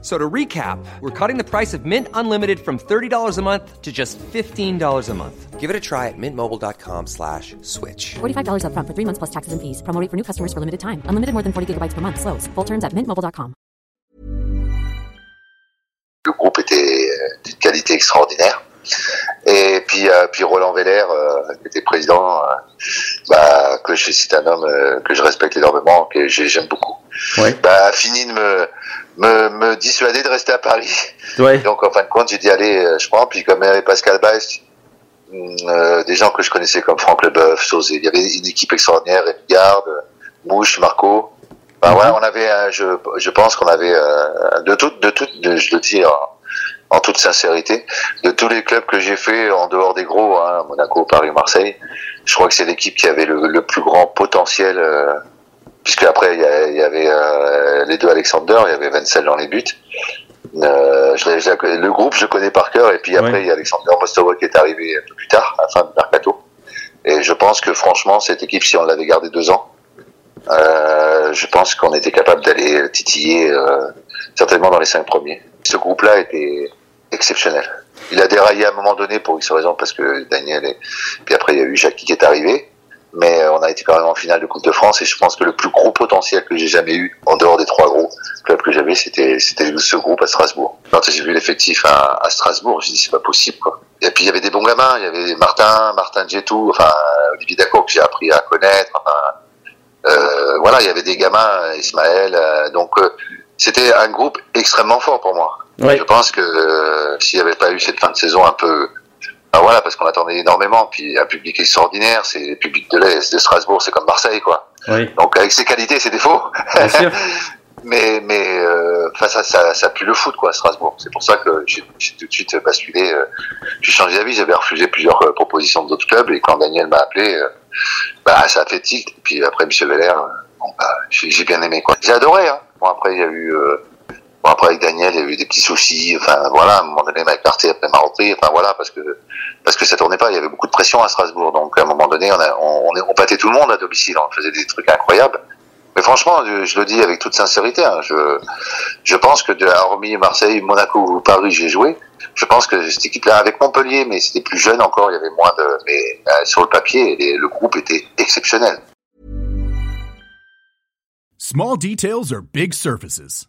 So to recap, we're cutting the price of Mint Unlimited from $30 a month to just $15 a month. Give it a try at mintmobile.com slash switch. $45 upfront for three months plus taxes and fees. Promo rate for new customers for limited time. Unlimited more than 40 gigabytes per month. Slows. Full terms at mintmobile.com. le groupe était euh, d'une qualité extraordinaire. Et puis, euh, puis Roland Veller, euh, qui était président, euh, bah, que je c'est un homme euh, que je respecte énormément, que j'ai- j'aime beaucoup. Ouais. Bah, a fini de me, me, me dissuader de rester à Paris. Ouais. Donc en fin de compte, j'ai dit allez, euh, je prends. Puis comme il y avait Pascal Baes, euh, des gens que je connaissais comme Franck Leboeuf, Sauzé, il y avait une équipe extraordinaire, Garde, Mouche, Marco. Bah ouais, on avait, je, je pense qu'on avait euh, de tout, de tout, de- je le dis en, en toute sincérité, de tous les clubs que j'ai fait en dehors des gros, hein, Monaco, Paris, Marseille, je crois que c'est l'équipe qui avait le, le plus grand potentiel. euh, puisque après il y, avait euh, les deux Alexander, il y avait Wenzel dans les buts. Euh, je le groupe je connais par cœur et puis après Ouais. il y a Alexander Mostowa qui est arrivé un peu plus tard, à la fin du mercato. Et je pense que franchement cette équipe, si on l'avait gardée deux ans, euh, je pense qu'on était capable d'aller titiller certainement dans les cinq premiers. Ce groupe-là était exceptionnel. Il a déraillé à un moment donné pour X raisons parce que Daniel et puis après il y a eu Jackie qui est arrivé. Mais euh, on a été quand même en finale de Coupe de France et je pense que le plus gros potentiel que j'ai jamais eu en dehors des trois gros clubs que j'avais, c'était c'était ce groupe à Strasbourg. Quand j'ai vu l'effectif à, à Strasbourg, j'ai dit c'est pas possible quoi. Et puis il y avait des bons gamins, il y avait Martin, Martin Djetou, enfin Olivier Dacour que j'ai appris à connaître. Enfin, euh, voilà, il y avait des gamins, Ismaël. euh, donc euh, c'était un groupe extrêmement fort pour moi. Ouais. Je pense que s'il n'y avait pas eu cette fin de saison un peu, voilà, parce qu'on attendait énormément, puis un public extraordinaire, c'est le public de l'Est de Strasbourg, c'est comme Marseille, quoi. Oui. Donc avec ses qualités ses défauts, Bien sûr. mais mais euh, enfin ça, ça ça pue le foot, quoi, Strasbourg. C'est pour ça que j'ai tout de suite basculé. euh, j'ai changé d'avis, j'avais refusé plusieurs euh, propositions d'autres clubs, et quand Daniel m'a appelé, euh, bah ça a fait tilt. Et puis après Michel Veller, euh, bon, bah, j'ai bien aimé, quoi. J'ai adoré. Hein. Bon après il y a eu Après, avec Daniel, il y a eu des petits soucis. Enfin, voilà, à un moment donné, il m'a écarté après ma rentrée. Enfin, voilà, parce que, parce que ça tournait pas. Il y avait beaucoup de pression à Strasbourg. Donc, à un moment donné, on, a, on, on, on battait tout le monde à domicile. On faisait des trucs incroyables. Mais franchement, je, le dis avec toute sincérité, hein, je, je pense que, de, hormis Marseille, Monaco ou Paris, j'ai joué. Je pense que cette équipe-là, avec Montpellier, mais c'était plus jeune encore, il y avait moins de, mais euh, sur le papier, le groupe était exceptionnel. Small details are big surfaces.